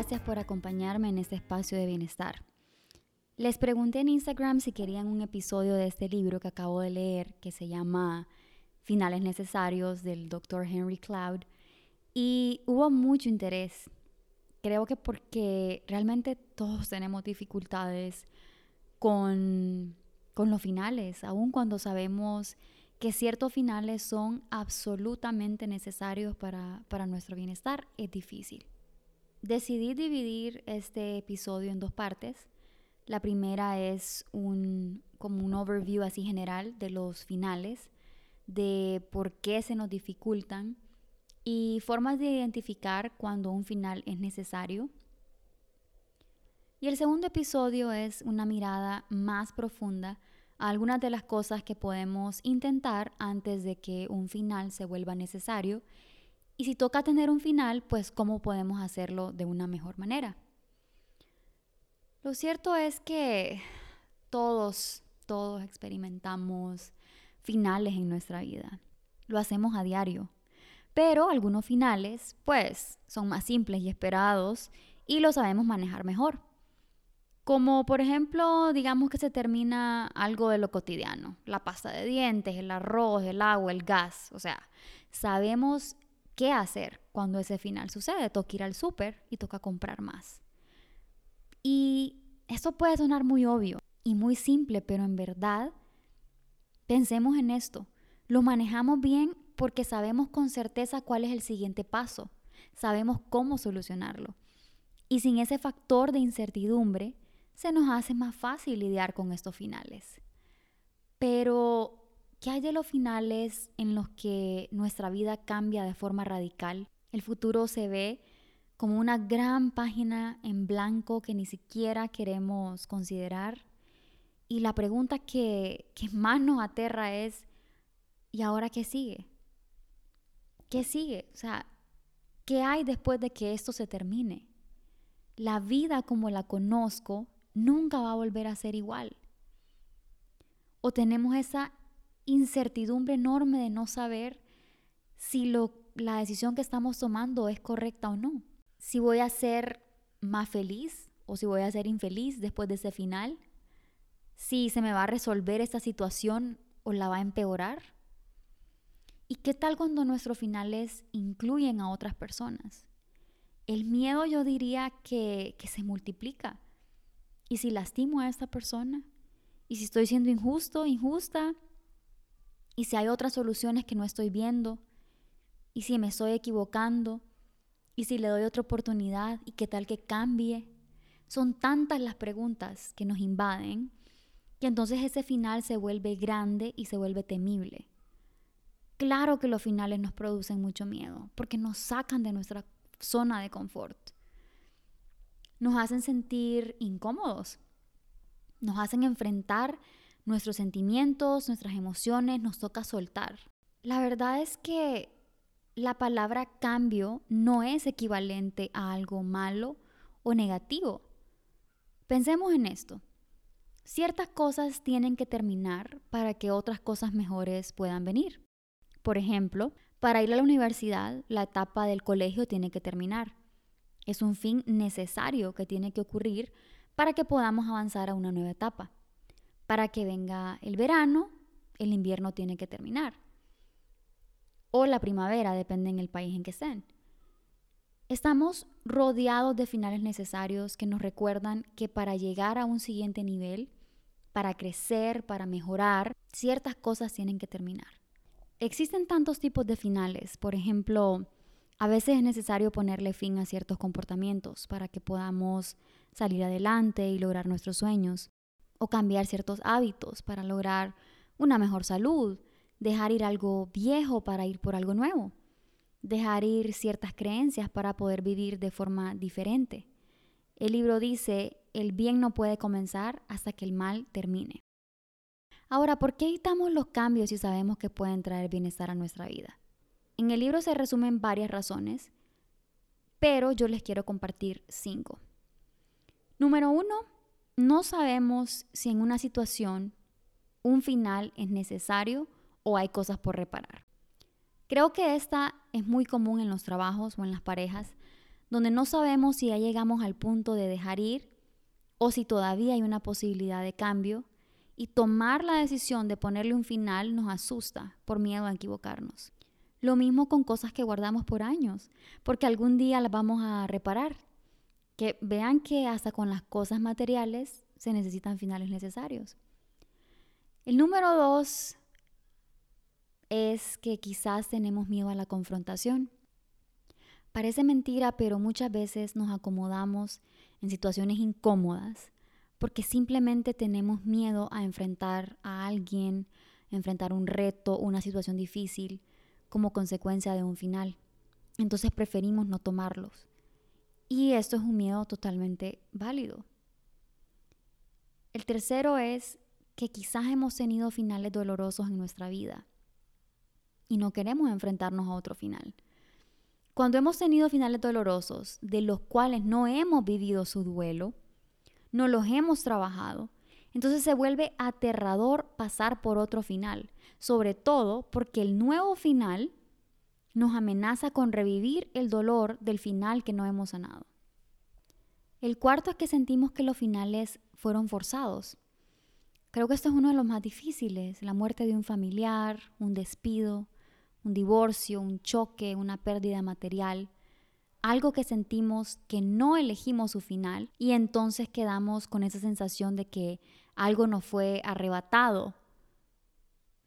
Gracias por acompañarme en este espacio de bienestar. Les pregunté en Instagram si querían un episodio de este libro que acabo de leer, que se llama Finales Necesarios del Dr. Henry Cloud, y hubo mucho interés. Creo que porque realmente todos tenemos dificultades con, con los finales, aun cuando sabemos que ciertos finales son absolutamente necesarios para, para nuestro bienestar, es difícil. Decidí dividir este episodio en dos partes. La primera es un, como un overview así general de los finales, de por qué se nos dificultan y formas de identificar cuando un final es necesario. Y el segundo episodio es una mirada más profunda algunas de las cosas que podemos intentar antes de que un final se vuelva necesario. Y si toca tener un final, pues cómo podemos hacerlo de una mejor manera. Lo cierto es que todos, todos experimentamos finales en nuestra vida. Lo hacemos a diario. Pero algunos finales, pues, son más simples y esperados y lo sabemos manejar mejor. Como por ejemplo, digamos que se termina algo de lo cotidiano, la pasta de dientes, el arroz, el agua, el gas, o sea, sabemos qué hacer cuando ese final sucede, toca ir al súper y toca comprar más. Y esto puede sonar muy obvio y muy simple, pero en verdad, pensemos en esto, lo manejamos bien porque sabemos con certeza cuál es el siguiente paso, sabemos cómo solucionarlo. Y sin ese factor de incertidumbre, se nos hace más fácil lidiar con estos finales. Pero, ¿qué hay de los finales en los que nuestra vida cambia de forma radical? El futuro se ve como una gran página en blanco que ni siquiera queremos considerar. Y la pregunta que, que más nos aterra es, ¿y ahora qué sigue? ¿Qué sigue? O sea, ¿qué hay después de que esto se termine? La vida como la conozco nunca va a volver a ser igual. O tenemos esa incertidumbre enorme de no saber si lo, la decisión que estamos tomando es correcta o no. Si voy a ser más feliz o si voy a ser infeliz después de ese final. Si se me va a resolver esta situación o la va a empeorar. ¿Y qué tal cuando nuestros finales incluyen a otras personas? El miedo yo diría que, que se multiplica ¿Y si lastimo a esta persona? ¿Y si estoy siendo injusto, injusta? ¿Y si hay otras soluciones que no estoy viendo? ¿Y si me estoy equivocando? ¿Y si le doy otra oportunidad? ¿Y qué tal que cambie? Son tantas las preguntas que nos invaden que entonces ese final se vuelve grande y se vuelve temible. Claro que los finales nos producen mucho miedo porque nos sacan de nuestra zona de confort nos hacen sentir incómodos, nos hacen enfrentar nuestros sentimientos, nuestras emociones, nos toca soltar. La verdad es que la palabra cambio no es equivalente a algo malo o negativo. Pensemos en esto. Ciertas cosas tienen que terminar para que otras cosas mejores puedan venir. Por ejemplo, para ir a la universidad, la etapa del colegio tiene que terminar. Es un fin necesario que tiene que ocurrir para que podamos avanzar a una nueva etapa. Para que venga el verano, el invierno tiene que terminar. O la primavera, depende en el país en que estén. Estamos rodeados de finales necesarios que nos recuerdan que para llegar a un siguiente nivel, para crecer, para mejorar, ciertas cosas tienen que terminar. Existen tantos tipos de finales, por ejemplo, a veces es necesario ponerle fin a ciertos comportamientos para que podamos salir adelante y lograr nuestros sueños, o cambiar ciertos hábitos para lograr una mejor salud, dejar ir algo viejo para ir por algo nuevo. dejar ir ciertas creencias para poder vivir de forma diferente. El libro dice, el bien no puede comenzar hasta que el mal termine. Ahora, ¿por qué evitamos los cambios si sabemos que pueden traer bienestar a nuestra vida? En el libro se resumen varias razones, pero yo les quiero compartir cinco. Número uno, no sabemos si en una situación un final es necesario o hay cosas por reparar. Creo que esta es muy común en los trabajos o en las parejas, donde no sabemos si ya llegamos al punto de dejar ir o si todavía hay una posibilidad de cambio y tomar la decisión de ponerle un final nos asusta por miedo a equivocarnos. Lo mismo con cosas que guardamos por años, porque algún día las vamos a reparar que vean que hasta con las cosas materiales se necesitan finales necesarios. El número dos es que quizás tenemos miedo a la confrontación. Parece mentira, pero muchas veces nos acomodamos en situaciones incómodas porque simplemente tenemos miedo a enfrentar a alguien, enfrentar un reto, una situación difícil como consecuencia de un final. Entonces preferimos no tomarlos. Y esto es un miedo totalmente válido. El tercero es que quizás hemos tenido finales dolorosos en nuestra vida y no queremos enfrentarnos a otro final. Cuando hemos tenido finales dolorosos de los cuales no hemos vivido su duelo, no los hemos trabajado, entonces se vuelve aterrador pasar por otro final, sobre todo porque el nuevo final nos amenaza con revivir el dolor del final que no hemos sanado. El cuarto es que sentimos que los finales fueron forzados. Creo que esto es uno de los más difíciles, la muerte de un familiar, un despido, un divorcio, un choque, una pérdida material, algo que sentimos que no elegimos su final y entonces quedamos con esa sensación de que algo nos fue arrebatado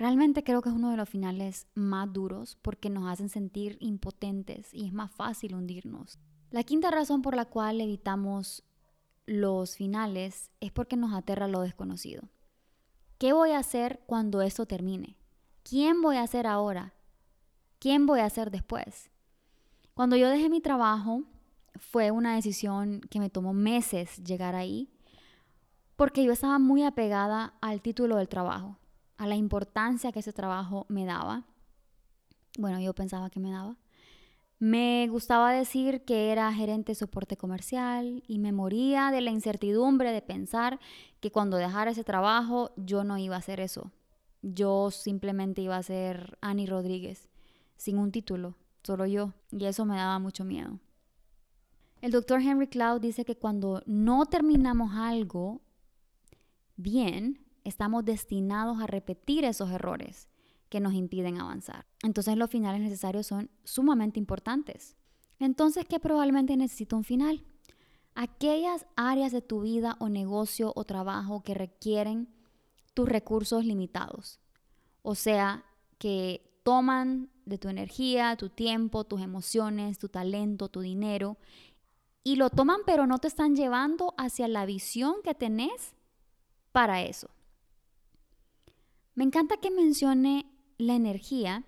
Realmente creo que es uno de los finales más duros porque nos hacen sentir impotentes y es más fácil hundirnos. La quinta razón por la cual evitamos los finales es porque nos aterra lo desconocido. ¿Qué voy a hacer cuando esto termine? ¿Quién voy a ser ahora? ¿Quién voy a ser después? Cuando yo dejé mi trabajo, fue una decisión que me tomó meses llegar ahí, porque yo estaba muy apegada al título del trabajo a la importancia que ese trabajo me daba. Bueno, yo pensaba que me daba. Me gustaba decir que era gerente de soporte comercial y me moría de la incertidumbre de pensar que cuando dejara ese trabajo yo no iba a hacer eso. Yo simplemente iba a ser Annie Rodríguez, sin un título, solo yo, y eso me daba mucho miedo. El doctor Henry Cloud dice que cuando no terminamos algo bien, estamos destinados a repetir esos errores que nos impiden avanzar. Entonces los finales necesarios son sumamente importantes. Entonces, ¿qué probablemente necesita un final? Aquellas áreas de tu vida o negocio o trabajo que requieren tus recursos limitados. O sea, que toman de tu energía, tu tiempo, tus emociones, tu talento, tu dinero, y lo toman pero no te están llevando hacia la visión que tenés para eso. Me encanta que mencione la energía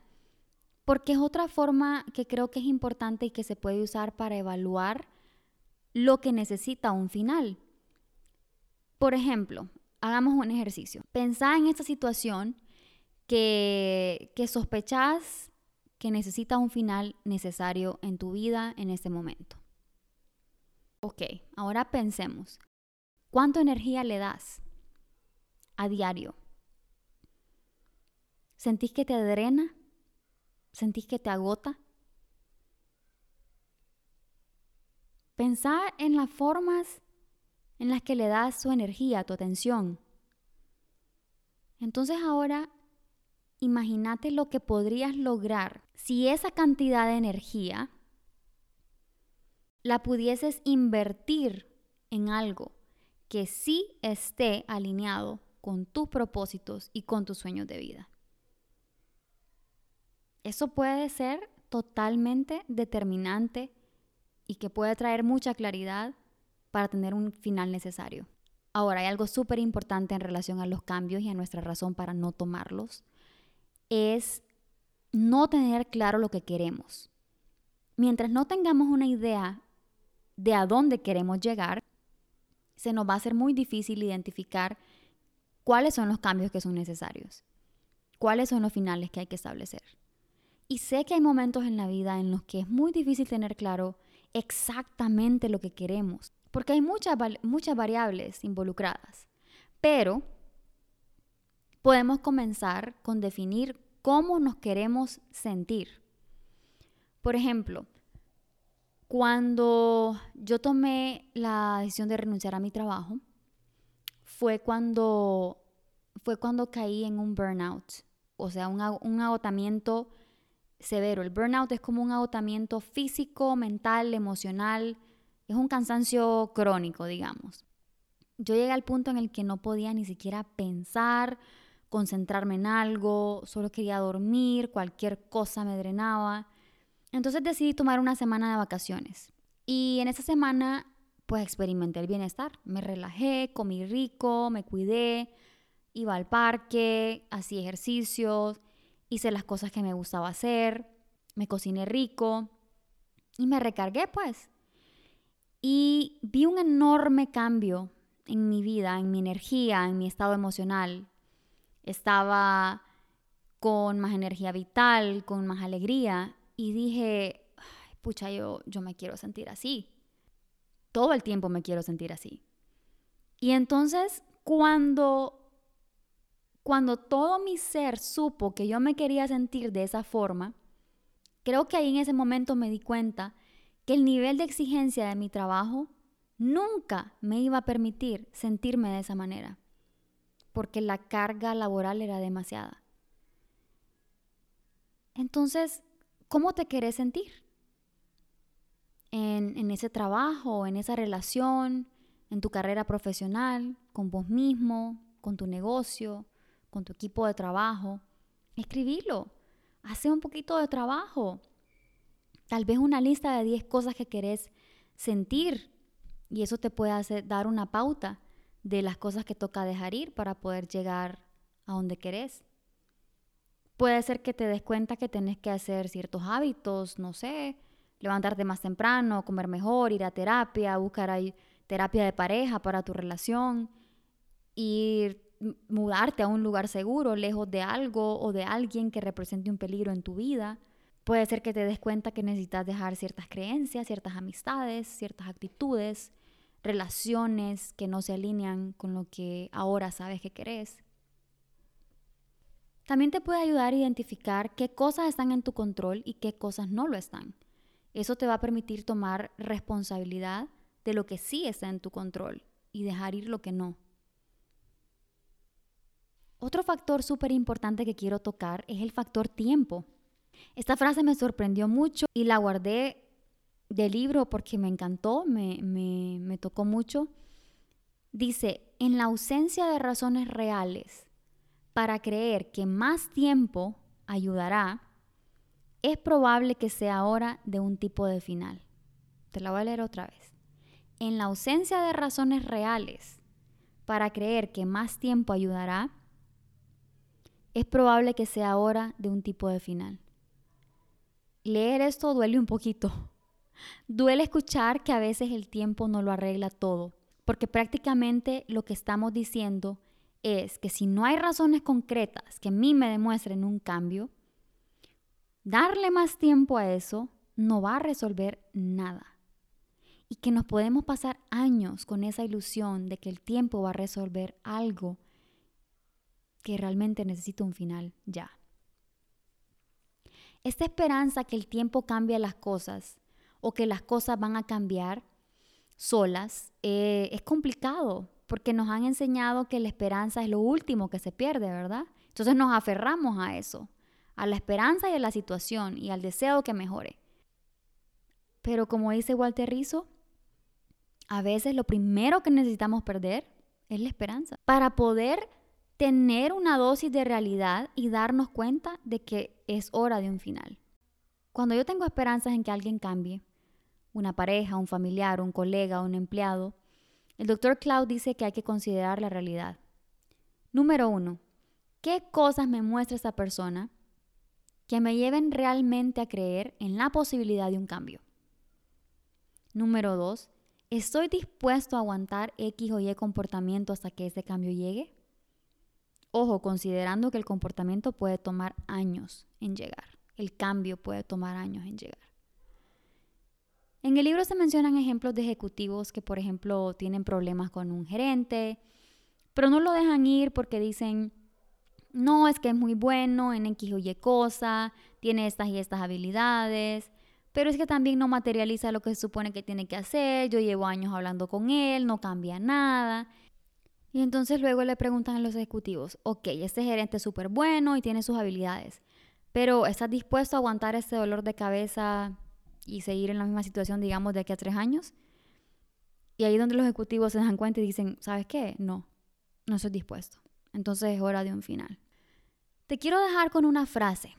porque es otra forma que creo que es importante y que se puede usar para evaluar lo que necesita un final. Por ejemplo, hagamos un ejercicio. Pensá en esta situación que, que sospechás que necesita un final necesario en tu vida en este momento. Ok, ahora pensemos. ¿Cuánta energía le das a diario ¿Sentís que te drena? ¿Sentís que te agota? Pensá en las formas en las que le das su energía, tu atención. Entonces ahora imagínate lo que podrías lograr si esa cantidad de energía la pudieses invertir en algo que sí esté alineado con tus propósitos y con tus sueños de vida. Eso puede ser totalmente determinante y que puede traer mucha claridad para tener un final necesario. Ahora, hay algo súper importante en relación a los cambios y a nuestra razón para no tomarlos, es no tener claro lo que queremos mientras no tengamos una idea de a dónde queremos llegar, se nos va a ser muy difícil identificar cuáles son los cambios que son necesarios, cuáles son los finales que hay que establecer. Y sé que hay momentos en la vida en los que es muy difícil tener claro exactamente lo que queremos, porque hay muchas, muchas variables involucradas. Pero podemos comenzar con definir cómo nos queremos sentir. Por ejemplo, cuando yo tomé la decisión de renunciar a mi trabajo, fue cuando, fue cuando caí en un burnout, o sea, un, un agotamiento severo. El burnout es como un agotamiento físico, mental, emocional, es un cansancio crónico, digamos. Yo llegué al punto en el que no podía ni siquiera pensar, concentrarme en algo, solo quería dormir, cualquier cosa me drenaba. Entonces decidí tomar una semana de vacaciones. Y en esa semana pues experimenté el bienestar. Me relajé, comí rico, me cuidé, iba al parque, hacía ejercicios, hice las cosas que me gustaba hacer, me cociné rico y me recargué pues. Y vi un enorme cambio en mi vida, en mi energía, en mi estado emocional. Estaba con más energía vital, con más alegría y dije, pucha, yo, yo me quiero sentir así. Todo el tiempo me quiero sentir así. Y entonces cuando cuando todo mi ser supo que yo me quería sentir de esa forma, creo que ahí en ese momento me di cuenta que el nivel de exigencia de mi trabajo nunca me iba a permitir sentirme de esa manera, porque la carga laboral era demasiada. Entonces, ¿cómo te querés sentir? En, en ese trabajo, en esa relación, en tu carrera profesional, con vos mismo, con tu negocio, con tu equipo de trabajo. Escribilo. Hace un poquito de trabajo. Tal vez una lista de 10 cosas que querés sentir. Y eso te puede hacer, dar una pauta de las cosas que toca dejar ir para poder llegar a donde querés. Puede ser que te des cuenta que tenés que hacer ciertos hábitos, no sé, levantarte más temprano, comer mejor, ir a terapia, buscar terapia de pareja para tu relación, ir mudarte a un lugar seguro, lejos de algo o de alguien que represente un peligro en tu vida. Puede ser que te des cuenta que necesitas dejar ciertas creencias, ciertas amistades, ciertas actitudes, relaciones que no se alinean con lo que ahora sabes que querés. También te puede ayudar a identificar qué cosas están en tu control y qué cosas no lo están. Eso te va a permitir tomar responsabilidad de lo que sí está en tu control y dejar ir lo que no. Otro factor súper importante que quiero tocar es el factor tiempo. Esta frase me sorprendió mucho y la guardé del libro porque me encantó, me, me tocó mucho. Dice, en la ausencia de razones reales para creer que más tiempo ayudará, es probable que sea hora de un tipo de final. Te la voy a leer otra vez. En la ausencia de razones reales para creer que más tiempo ayudará, es probable que sea hora de un tipo de final. Leer esto duele un poquito. Duele escuchar que a veces el tiempo no lo arregla todo, porque prácticamente lo que estamos diciendo es que si no hay razones concretas que a mí me demuestren un cambio, darle más tiempo a eso no va a resolver nada. Y que nos podemos pasar años con esa ilusión de que el tiempo va a resolver algo que realmente necesito un final ya. Esta esperanza que el tiempo cambia las cosas o que las cosas van a cambiar solas eh, es complicado porque nos han enseñado que la esperanza es lo último que se pierde, ¿verdad? Entonces nos aferramos a eso, a la esperanza y a la situación y al deseo que mejore. Pero como dice Walter Rizzo, a veces lo primero que necesitamos perder es la esperanza para poder tener una dosis de realidad y darnos cuenta de que es hora de un final. Cuando yo tengo esperanzas en que alguien cambie, una pareja, un familiar, un colega, un empleado, el doctor Cloud dice que hay que considerar la realidad. Número uno, ¿qué cosas me muestra esa persona que me lleven realmente a creer en la posibilidad de un cambio. Número dos, ¿estoy dispuesto a aguantar X o Y comportamiento hasta que ese cambio llegue? Ojo, considerando que el comportamiento puede tomar años en llegar. El cambio puede tomar años en llegar. En el libro se mencionan ejemplos de ejecutivos que, por ejemplo, tienen problemas con un gerente, pero no lo dejan ir porque dicen, no, es que es muy bueno en X o Y cosa, tiene estas y estas habilidades, pero es que también no materializa lo que se supone que tiene que hacer, yo llevo años hablando con él, no cambia nada. Y entonces luego le preguntan a los ejecutivos, ok, este gerente es súper bueno y tiene sus habilidades, pero ¿estás dispuesto a aguantar ese dolor de cabeza y seguir en la misma situación, digamos, de aquí a tres años. Y ahí es donde los ejecutivos se dan cuenta y dicen, ¿sabes qué? No, no estoy dispuesto. Entonces es hora de un final. Te quiero dejar con una frase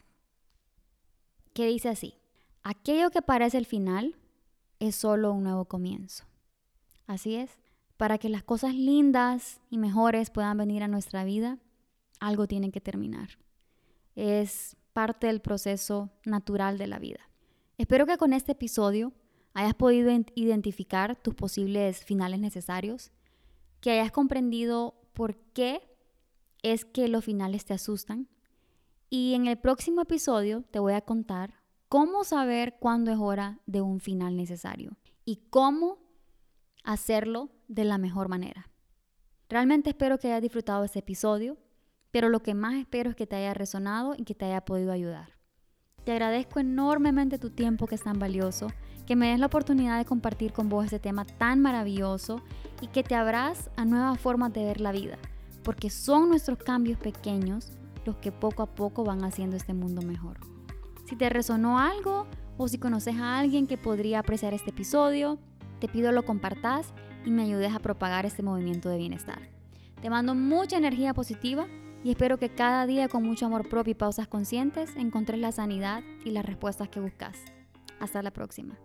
que dice así, aquello que parece el final es solo un nuevo comienzo. Así es, para que las cosas lindas y mejores puedan venir a nuestra vida, algo tiene que terminar. Es parte del proceso natural de la vida. Espero que con este episodio hayas podido identificar tus posibles finales necesarios, que hayas comprendido por qué es que los finales te asustan. Y en el próximo episodio te voy a contar cómo saber cuándo es hora de un final necesario y cómo hacerlo de la mejor manera. Realmente espero que hayas disfrutado este episodio, pero lo que más espero es que te haya resonado y que te haya podido ayudar. Te agradezco enormemente tu tiempo que es tan valioso, que me des la oportunidad de compartir con vos este tema tan maravilloso y que te abras a nuevas formas de ver la vida, porque son nuestros cambios pequeños los que poco a poco van haciendo este mundo mejor. Si te resonó algo o si conoces a alguien que podría apreciar este episodio, te pido lo compartas y me ayudes a propagar este movimiento de bienestar. Te mando mucha energía positiva y espero que cada día con mucho amor propio y pausas conscientes encontres la sanidad y las respuestas que buscas. Hasta la próxima.